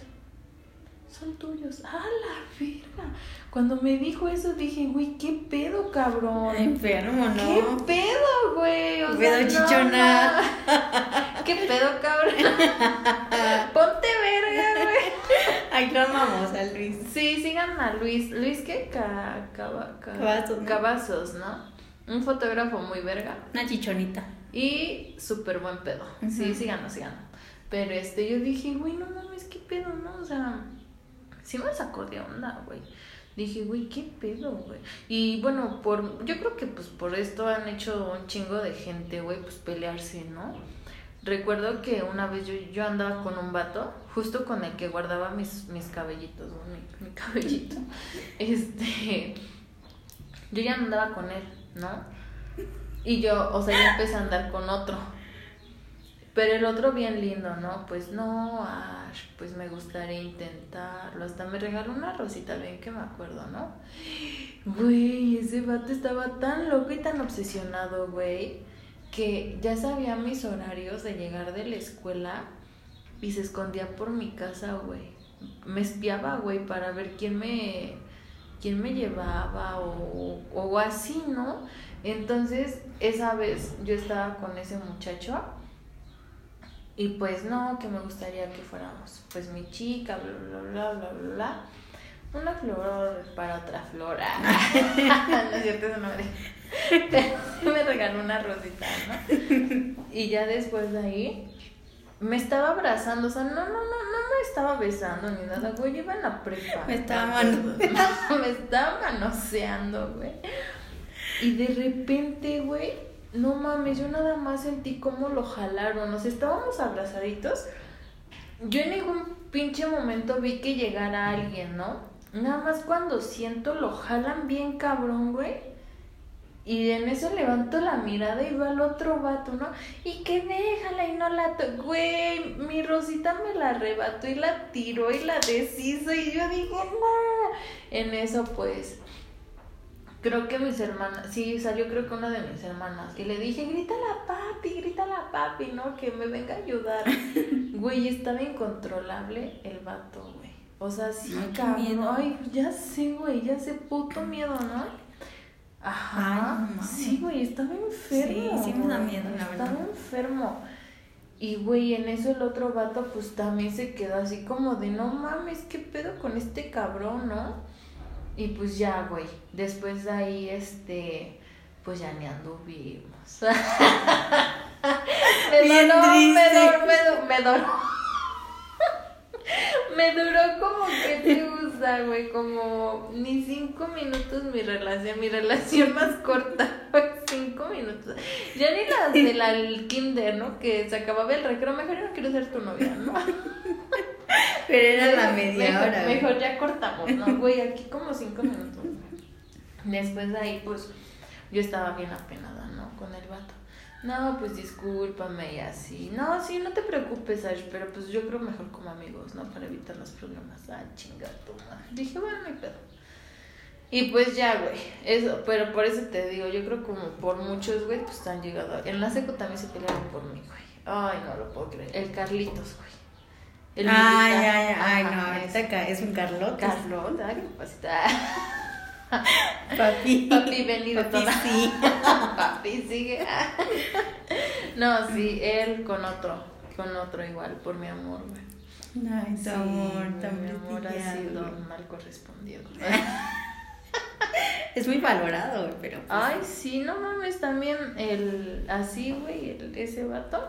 Son tuyos. ¡Ah, la verga! Cuando me dijo eso dije, güey, ¿qué pedo, cabrón? Enfermo, ¿no? ¿Qué pedo, güey? O ¿Qué sea, pedo, no, chichona? ¿Qué pedo, cabrón? [LAUGHS] Ponte verga, güey. Ay, lo amamos a Luis. Sí, sigan a Luis. Luis, ¿qué? Ca- ca- Cavazos, ¿no? Cavazos, ¿no? Un fotógrafo muy verga. Una chichonita. Y súper buen pedo. Sí, Ujú. síganlo, síganlo. Pero este, yo dije, güey, no mames, qué pedo, ¿no? O sea, sí me sacó de onda, güey. Dije, güey, qué pedo, güey. Y bueno, por, yo creo que pues por esto han hecho un chingo de gente, güey, pues pelearse, ¿no? Recuerdo que una vez yo, yo andaba con un vato, justo con el que guardaba mis, mis cabellitos, mi, mi cabellito. [LAUGHS] Este, yo ya no andaba con él, ¿no? Y yo, o sea, ya empecé a andar con otro. Pero el otro bien lindo, ¿no? Pues no, Ash, pues me gustaría intentarlo. Hasta me regaló una rosita, bien que me acuerdo, ¿no? Güey, ese vato estaba tan loco y tan obsesionado, güey, que ya sabía mis horarios de llegar de la escuela y se escondía por mi casa, güey. Me espiaba, güey, para ver quién me, quién me llevaba o, o así, ¿no? Entonces, esa vez yo estaba con ese muchacho y pues no, que me gustaría que fuéramos, pues mi chica, bla, bla, bla, bla, bla, bla. Una flor para otra flor. Ah, [LAUGHS] no es cierto, eso no me Pero me regaló una rosita, ¿no? Y ya después de ahí me estaba abrazando, o sea, no, no, no, no me estaba besando ni nada, güey, yo iba en la prepa. Me estaba mano... [LAUGHS] me estaba manoseando, güey. Y de repente, güey, no mames, yo nada más sentí cómo lo jalaron, sea, estábamos abrazaditos. Yo en ningún pinche momento vi que llegara alguien, ¿no? Nada más cuando siento lo jalan bien cabrón, güey. Y en eso levanto la mirada y veo al otro vato, ¿no? Y que déjala y no la Güey, mi Rosita me la arrebató y la tiró y la deshizo. Y yo dije, no. En eso, pues, creo que mis hermanas, sí, salió creo que una de mis hermanas. Y le dije, grítale a papi, grítale a papi, ¿no? Que me venga a ayudar. [LAUGHS] Güey, estaba incontrolable el vato, güey. O sea, sí, Ay, cabrón. miedo. Ay, ya sé, güey, ya sé, puto miedo, ¿no? Ajá. Ay, no mames. sí, güey, estaba enfermo. Sí, sí me da miedo, la Estaba verdad. enfermo. Y, güey, en eso el otro vato, pues también se quedó así como de, no mames, ¿qué pedo con este cabrón, no? Y pues ya, güey, después de ahí, este, pues ya ni anduvimos. [LAUGHS] me Bien duró, me duró, me duró, me duró. Me duró como que te gusta, güey, como ni cinco minutos mi relación, mi relación [LAUGHS] más corta fue cinco minutos. Ya ni las de la del [LAUGHS] kinder, ¿no? Que se acababa el recreo, mejor yo no quiero ser tu novia, ¿no? [LAUGHS] Pero era la media mejor, hora. güey. Mejor ya cortamos, ¿no? [LAUGHS] Güey, aquí como cinco minutos. Después de ahí, pues, yo estaba bien apenada, ¿no? Con el vato. No, pues discúlpame y así. No, sí, no te preocupes, Ash, pero pues yo creo mejor como amigos, ¿no? Para evitar los problemas. Ah, chinga tu madre. Dije, bueno, no hay pedo. Y pues ya, güey. Eso, pero por eso te digo, yo creo como por muchos, güey, pues han llegado. En la seco también se pelearon por mí, güey. Ay, no lo puedo creer. El Carlitos, güey. El Ay, militar. ay, ay, Ajá, no, ahorita acá es un Carlos. Carlota, qué papacita. Papi. Papi, ven y Papi, sí. [LAUGHS] Papi, sigue. [LAUGHS] No, sí, él con otro, con otro igual, por mi amor, güey. Ay, tu Sí, amor, mi amor ha sido mal correspondido. [LAUGHS] Es muy valorado, güey, pero. pues, Ay, sí, no mames, también el, así, güey, el- ese vato,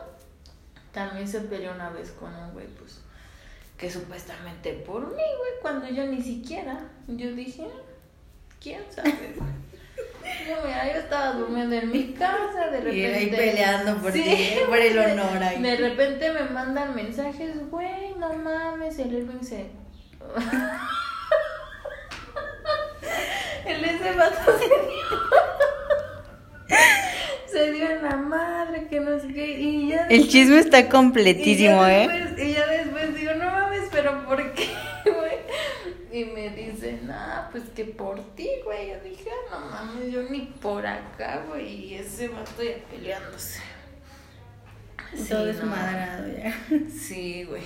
también se peleó una vez con un güey, pues, que supuestamente por mí, güey, cuando yo ni siquiera, yo dije, quién sabe. Yo, mira, yo estaba durmiendo en mi casa, de repente. Y ahí peleando por Sí, ti, por el honor ahí. De repente me mandan mensajes, güey, no mames, el Elvin se. [LAUGHS] ver, ese vato se. [LAUGHS] se dio en la madre, que no sé qué. Y ya. El chisme está completísimo, y ¿eh? Y ya después digo, no mames, pero ¿por qué, [LAUGHS] güey? Y me dice, nah, pues que por ti, güey. Yo dije, ah, no mames, yo ni por acá, güey. Y ese vato ya peleándose. Sí, Todo no. desmadrado ya. Sí, güey.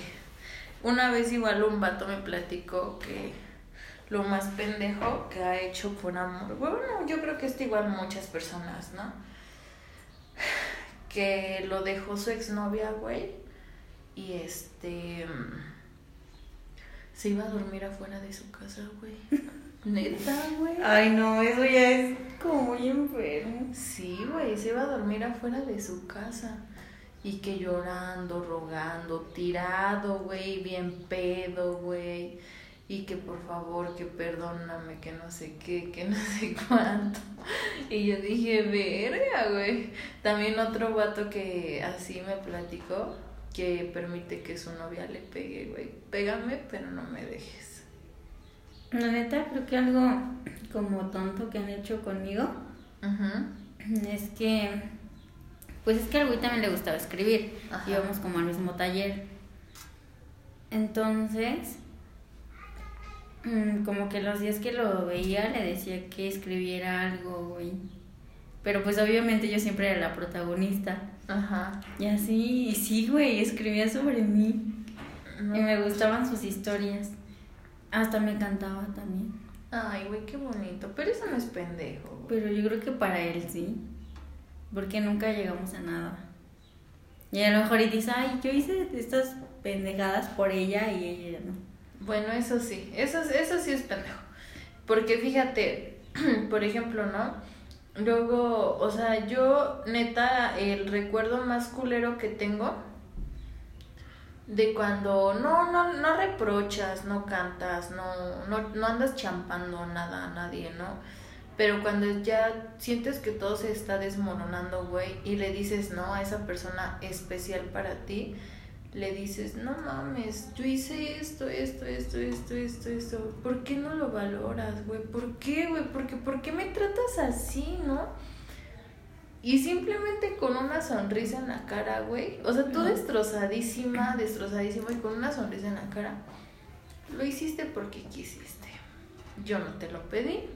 Una vez igual un vato me platicó que lo más pendejo que ha hecho por amor. Bueno, yo creo que esto igual muchas personas, ¿no? Que lo dejó su exnovia, güey. Y este se iba a dormir afuera de su casa, güey. [LAUGHS] Neta, güey. Ay, no, eso ya es como muy enfermo. Sí, güey, se iba a dormir afuera de su casa. Y que llorando, rogando, tirado, güey, bien pedo, güey. Y que por favor, que perdóname, que no sé qué, que no sé [LAUGHS] cuánto. Y yo dije, verga, güey. También otro vato que así me platicó, que permite que su novia le pegue, güey. Pégame, pero no me dejes. La neta, creo que algo como tonto que han hecho conmigo es que, pues es que al güey también le gustaba escribir. Ajá. Íbamos como al mismo taller. Entonces, como que los días que lo veía le decía que escribiera algo, güey. Pero pues obviamente yo siempre era la protagonista. Ajá. Y así, y sí, güey, escribía sobre mí. No. Y me gustaban sus historias. Hasta me cantaba también. Ay, güey, qué bonito. Pero eso no es pendejo, güey. Pero yo creo que para él sí. Porque nunca llegamos a nada. Y a lo mejor y dice, ay, yo hice estas pendejadas por ella y ella no. Bueno, eso sí, eso, eso sí es pendejo. Porque fíjate, [CLEARS THROAT] por ejemplo, ¿no? Luego, o sea, yo neta, el recuerdo más culero que tengo de cuando no, no, no reprochas, no cantas, no, no, no andas champando nada a nadie, ¿no? Pero cuando ya sientes que todo se está desmoronando, güey, y le dices no a esa persona especial para ti, le dices, no mames, yo hice esto, esto, esto, esto, esto, esto. ¿Por qué no lo valoras, güey? ¿Por qué, güey? Porque, ¿Por qué me tratas así, no? Y simplemente con una sonrisa en la cara, güey. O sea, tú destrozadísima, destrozadísima y con una sonrisa en la cara. Lo hiciste porque quisiste. Yo no te lo pedí.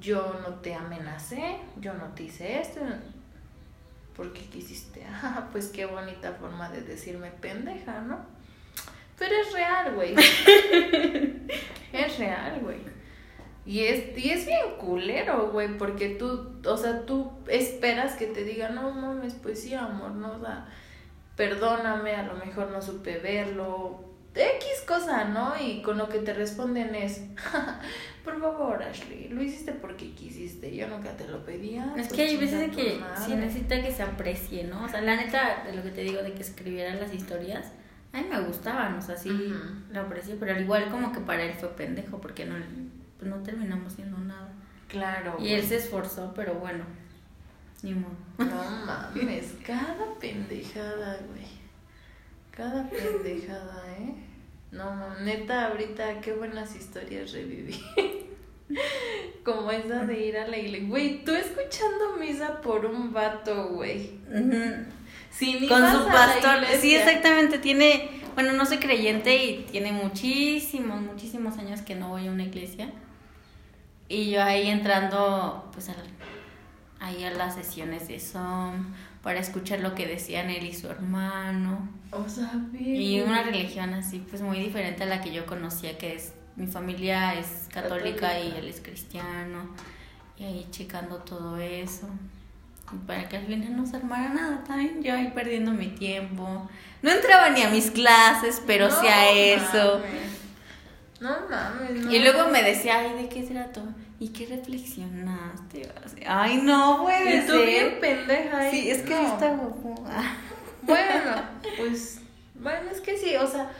Yo no te amenacé. Yo no te hice esto. Porque quisiste. [LAUGHS] Ah, pues qué bonita forma de decirme pendeja, ¿no? Pero es real, güey. [LAUGHS] es real, güey. Y es, y es bien culero, güey, porque tú, o sea, tú esperas que te diga, no mames, pues sí, amor, no, sea, perdóname, a lo mejor no supe verlo, X cosa, ¿no? Y con lo que te responden es, por favor, Ashley, lo hiciste porque quisiste, yo nunca te lo pedía. Es pues que hay veces que madre". sí necesita que se aprecie, ¿no? O sea, la neta, de lo que te digo de que escribiera las historias, a mí me gustaban, o sea, sí lo aprecié, pero al igual como que para él fue pendejo, porque no, pues no terminamos siendo nada. Claro. Y él se esforzó, pero bueno, ni modo. No mames, cada pendejada, güey. Cada pendejada, ¿eh? No, neta, ahorita qué buenas historias reviví. [LAUGHS] Como esa de ir a la iglesia. Güey, tú escuchando misa por un vato, güey. Sin Con ibas su pastor, sí, exactamente, tiene, bueno, no soy creyente y tiene muchísimos, muchísimos años que no voy a una iglesia. Y yo ahí entrando, pues, al- ahí a las sesiones de Zoom, para escuchar lo que decían él y su hermano. O sea, Y una religión así, pues, muy diferente a la que yo conocía, que es, mi familia es católica, Católica. y él es cristiano. Y ahí checando todo eso. Y para que al final no se armara nada también, yo ahí perdiendo mi tiempo. No entraba ni a mis clases, pero sí a No eso. mames. No mames, no. Y luego me decía, ay, ¿de qué todo? ¿Y qué reflexionaste? Ay, no puede Y tú ser. bien pendeja. ¿eh? Sí, es que No. está guapo. [LAUGHS] Bueno, pues, bueno, es que sí, o sea,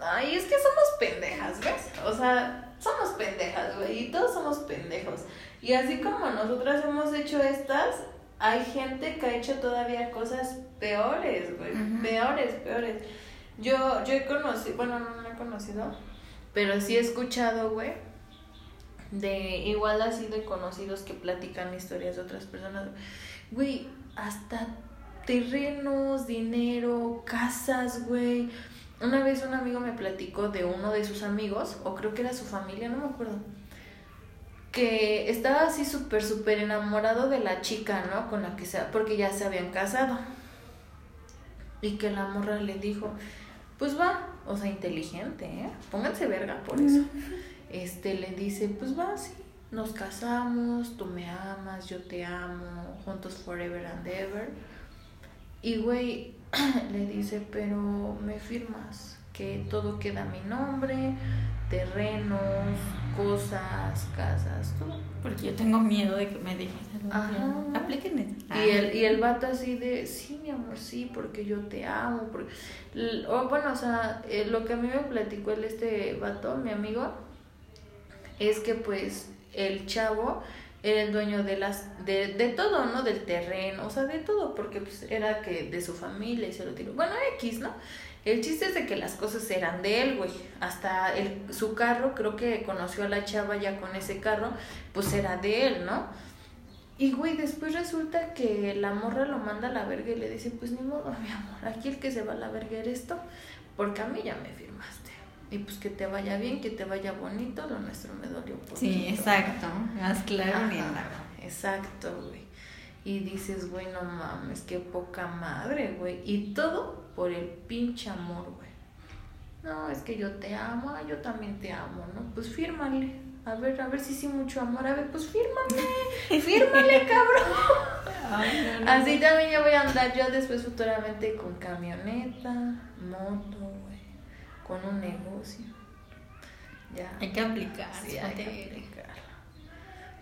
ay, es que somos pendejas, ¿ves? O sea, somos pendejas, güey, y todos somos pendejos. Y así como nosotras hemos hecho estas, hay gente que ha hecho todavía cosas peores, güey, peores, peores. Yo, yo he conocido, bueno, no, no he conocido, pero sí he escuchado, güey, de igual así de conocidos que platican historias de otras personas. Güey, hasta terrenos, dinero, casas, güey. Una vez un amigo me platicó de uno de sus amigos, o creo que era su familia, no me acuerdo, que estaba así súper, súper enamorado de la chica, ¿no? Con la que se, porque ya se habían casado. Y que la morra le dijo, pues va, o sea, inteligente, ¿eh? Pónganse verga por eso. Este le dice, pues va, sí, nos casamos, tú me amas, yo te amo, juntos forever and ever. Y güey, [CLEARS THROAT] le dice, pero me firmas que todo queda a mi nombre, terrenos, cosas, casas, todo. Porque yo tengo miedo de que me dejes. Ajá. Apliquen. Y el, y el vato así de, sí, mi amor, sí, porque yo te amo. Porque... O, bueno, o sea, eh, lo que a mí me platicó el este vato, mi amigo, es que pues el chavo era el dueño de las de, de todo, ¿no? Del terreno, o sea, de todo, porque pues era que de su familia y se lo tiró. Bueno, X, ¿no? El chiste es de que las cosas eran de él, güey. Hasta el, su carro, creo que conoció a la chava ya con ese carro, pues era de él, ¿no? Y güey, después resulta que la morra lo manda a la verga y le dice, pues ni modo, [LAUGHS] mi amor, aquí el que se va a la verga eres esto, porque a mí ya me firmaste. Y pues que te vaya bien, que te vaya bonito, lo nuestro me dolió un Sí, exacto. Más claro ni Ajá, nada. Exacto, güey. Y dices, güey, no mames, qué poca madre, güey. Y todo por el pinche amor, güey. No, es que yo te amo, yo también te amo, ¿no? Pues fírmale. A ver, a ver si sí mucho amor. A ver, pues fírmame. [LAUGHS] Fírmale, cabrón. Ay, no, no. Así también ya voy a andar yo después futuramente con camioneta, moto, güey. Con un negocio. Ya. Hay que aplicar. Sí, hay que aplicarlo.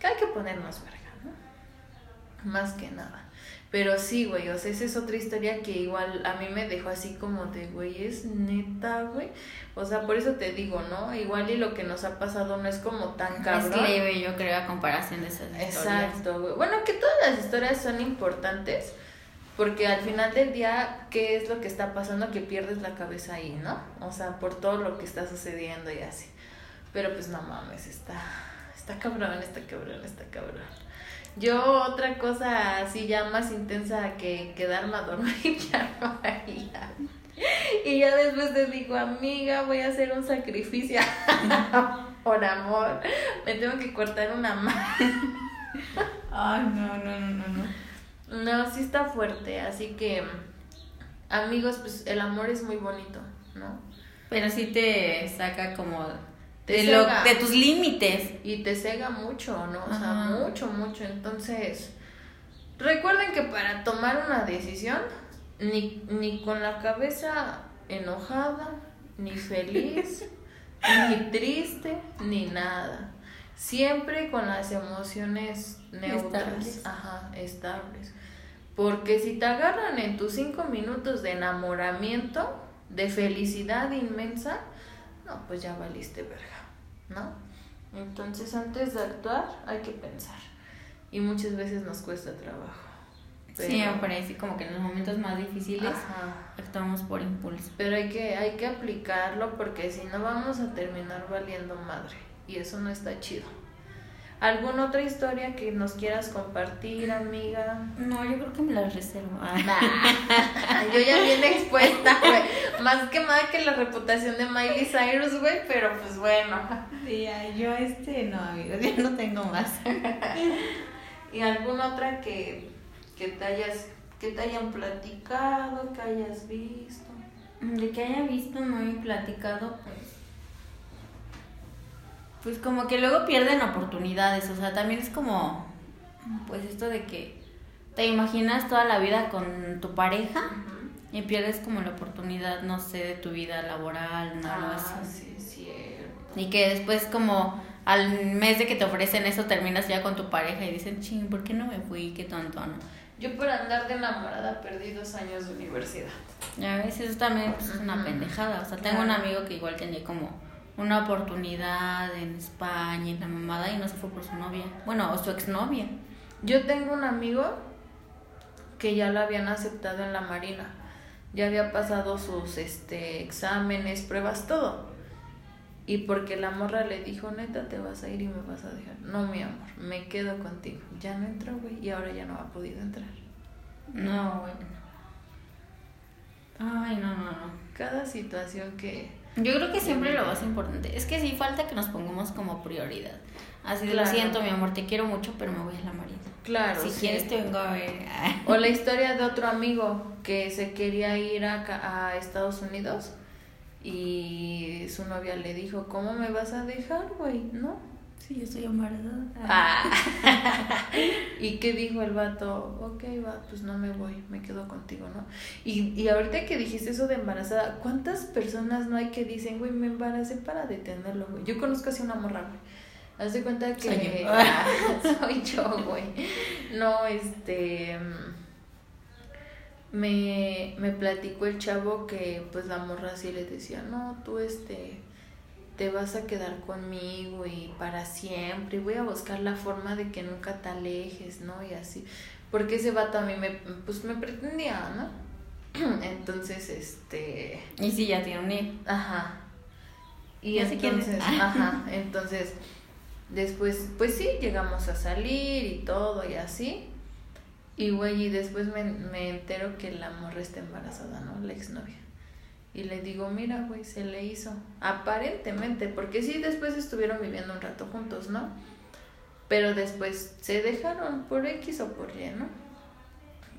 Que hay que ponernos verga, ¿no? Más que nada. Pero sí, güey, o sea, esa es otra historia que igual a mí me dejó así como de, güey, es neta, güey. O sea, por eso te digo, ¿no? Igual y lo que nos ha pasado no es como tan Es cabrón. leve, yo creo, a comparación de esas historias. Exacto, güey. Bueno, que todas las historias son importantes, porque al final del día, ¿qué es lo que está pasando? Que pierdes la cabeza ahí, ¿no? O sea, por todo lo que está sucediendo y así. Pero pues no mames, está, está cabrón, está cabrón, está cabrón. Yo otra cosa así ya más intensa que quedarme a dormir [LAUGHS] ya no haría. Y ya después te digo, amiga, voy a hacer un sacrificio [LAUGHS] por amor. Me tengo que cortar una mano. Ay, no, no, no, no, no. No, sí está fuerte, así que amigos, pues el amor es muy bonito, ¿no? Pero sí te saca como Te de, lo- de tus límites. Y te cega mucho, ¿no? O sea, Ajá. mucho, mucho. Entonces, recuerden que para tomar una decisión, ni, ni con la cabeza enojada, ni feliz, [LAUGHS] ni triste, ni nada. Siempre con las emociones neutras. Estables. Ajá, estables. Porque si te agarran en tus cinco minutos de enamoramiento, de felicidad inmensa, no, pues ya valiste verga, ¿no? Entonces antes de actuar hay que pensar. Y muchas veces nos cuesta trabajo. Pero, Sí, me parece como que en los momentos más difíciles Ajá. actuamos por impulso. Pero hay que, hay que aplicarlo porque si no vamos a terminar valiendo madre. Y eso no está chido. ¿Alguna otra historia que nos quieras compartir, amiga? No, yo creo que me las reservo. [LAUGHS] Nah, yo ya bien expuesta, güey. Más que nada que la reputación de Miley Cyrus, güey, pero pues bueno. Sí, yo este, no, amigos, ya no tengo más. [LAUGHS] ¿Y alguna otra que, que te hayas, que te hayan platicado, que hayas visto? De que haya visto, no he platicado, pues. Pues como que luego pierden oportunidades, o sea, también es como, pues esto de que te imaginas toda la vida con tu pareja y pierdes como la oportunidad, no sé, de tu vida laboral, no Ah, así. sí, cierto. Y que después como al mes de que te ofrecen eso terminas ya con tu pareja y dicen, ching, ¿por qué no me fui? Qué tonto, ¿no? Yo por andar de enamorada perdí dos años de universidad. Ya ves, eso también pues, es una pendejada. O sea, tengo un amigo que igual tenía como una oportunidad en España y la mamada y no se fue por su novia. Bueno, o su exnovia. Yo tengo un amigo que ya lo habían aceptado en la Marina. Ya había pasado sus este, exámenes, pruebas, todo. Y porque la morra le dijo, neta, te vas a ir y me vas a dejar. No, mi amor, me quedo contigo. Ya no entró, güey, y ahora ya no ha podido entrar. No, güey. Ay, no, no, no. Cada situación que... Yo creo que siempre lo más importante es que sí falta que nos pongamos como prioridad. Así de, Claro. lo siento, mi amor, te quiero mucho, pero me voy a la marina. Claro, si sí. quieres te vengo a ver. [LAUGHS] O la historia de otro amigo que se quería ir a, a Estados Unidos y su novia le dijo, ¿cómo me vas a dejar, güey? ¿No? Sí, yo estoy embarazada. Ah. [LAUGHS] ¿Y qué dijo el vato? Ok, va, pues no me voy, me quedo contigo, ¿no? Y, y ahorita que dijiste eso de embarazada, ¿cuántas personas no hay que dicen, güey, me embaracé para detenerlo, güey? Yo conozco así una morra, güey. Haz de cuenta que... Soy yo. Ah, [LAUGHS] [LAUGHS] soy yo, güey. No, este... Me, me platicó el chavo que pues la morra así le decía, no, tú este te vas a quedar conmigo y para siempre y voy a buscar la forma de que nunca te alejes, ¿no? Y así, porque ese vato a mí me, pues me pretendía, ¿no? [CLEARS THROAT] Entonces, este, Y sí, ya tiene un hijo. ajá. Y Ya sé quién es. entonces, [LAUGHS] ajá, entonces, después, pues sí, llegamos a salir y todo y así. Y güey, y después me, me entero que la morra está embarazada, ¿no? La exnovia. Y le digo, mira, güey, se le hizo. Aparentemente, porque sí, después estuvieron viviendo un rato juntos, ¿no? Pero después se dejaron por X o por Y, ¿no?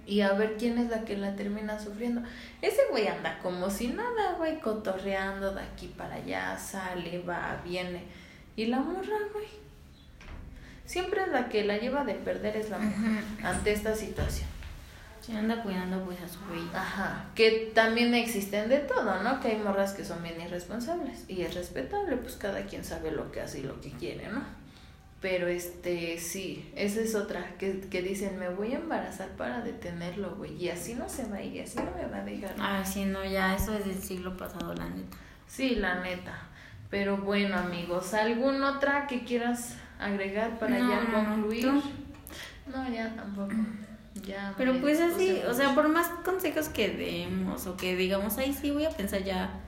Y a ver quién es la que la termina sufriendo. Ese güey anda como si nada, güey, cotorreando de aquí para allá, sale, va, viene. Y la morra, güey. Siempre es la que la lleva de perder es la mujer ante esta situación. Se anda cuidando pues a su bebé. Ajá, que también existen de todo, ¿no? Que hay morras que son bien irresponsables y es respetable, pues cada quien sabe lo que hace y lo que quiere, ¿no? Pero este, sí, esa es otra, que, que dicen, me voy a embarazar para detenerlo, güey, y así no se va y así no me va a dejar. Ah, sí, no, ya, eso es del siglo pasado, la neta. Sí, la neta. Pero bueno, amigos, ¿alguna otra que quieras agregar para No, ya no, no. concluir? ¿Tú? No, ya tampoco. Ya. Pero pues así, o sea, por más consejos que demos o que digamos, ay, sí, voy a pensar ya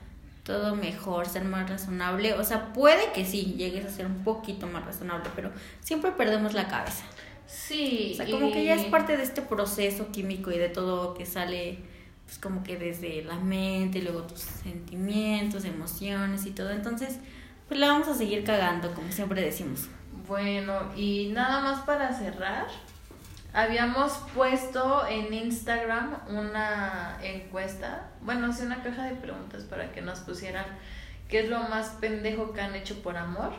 todo mejor, ser más razonable. O sea, puede que sí, llegues a ser un poquito más razonable, pero siempre perdemos la cabeza. Sí. O sea, como que ya es parte de este proceso químico y de todo que sale, pues como que desde la mente, y luego tus sentimientos, emociones y todo. Entonces, pues la vamos a seguir cagando, como siempre decimos. Bueno, y nada más para cerrar, habíamos puesto en Instagram una encuesta, bueno, sí, una caja de preguntas para que nos pusieran qué es lo más pendejo que han hecho por amor.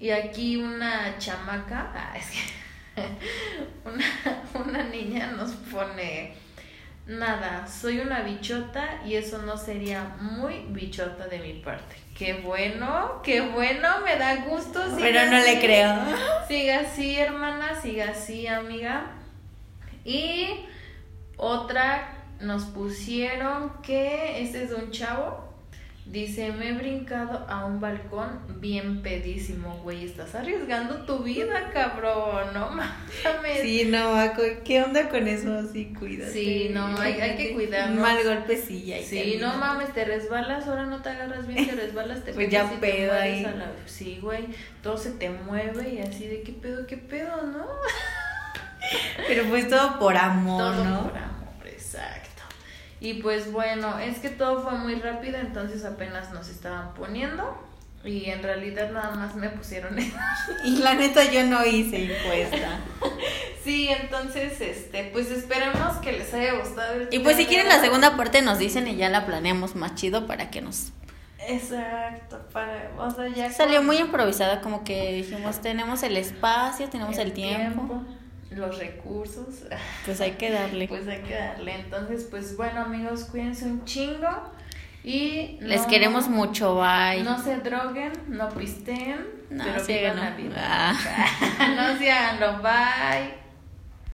Y aquí una chamaca, [LAUGHS] ah, es que [LAUGHS] una, una niña nos pone, nada, soy una bichota y eso no sería muy bichota de mi parte. Qué bueno, qué bueno, me da gusto. Pero no le creo. Siga así, hermana, siga así, amiga. Y otra nos pusieron que este es de un chavo. Dice, me he brincado a un balcón bien pedísimo, güey. Estás arriesgando tu vida, cabrón. No mames. Sí, no, ¿qué onda con eso? Sí, cuídate. Sí, no, hay- hay que [LAUGHS] cuidarnos. Mal golpe sí. Sí, no mames, te resbalas, ahora no te agarras bien, te [LAUGHS] resbalas, te Pues ya te pedo mueres ahí. a la- Sí, güey, todo se te mueve y así de qué pedo, qué pedo, ¿no? Pero pues todo por amor, Todo ¿no? por amor, exacto. Y pues bueno, es que todo fue muy rápido, entonces apenas nos estaban poniendo y en realidad nada más me pusieron. Y la neta yo no hice encuesta. [LAUGHS] Sí, entonces, este, pues esperemos que les haya gustado. el Y pues si quieren la segunda parte nos dicen y ya la planeamos más chido para que nos... Exacto, para, o sea, ya Salió muy improvisada, como que dijimos, tenemos el espacio, tenemos el, tiempo. Los recursos, Pues hay que darle. [LAUGHS] pues hay que darle. Entonces, pues bueno, amigos, cuídense un chingo y Les queremos mucho, bye. No se droguen, no pisteen, No, pero sí, vivan no. la vida. Ah. [LAUGHS] no se háganlo, bye.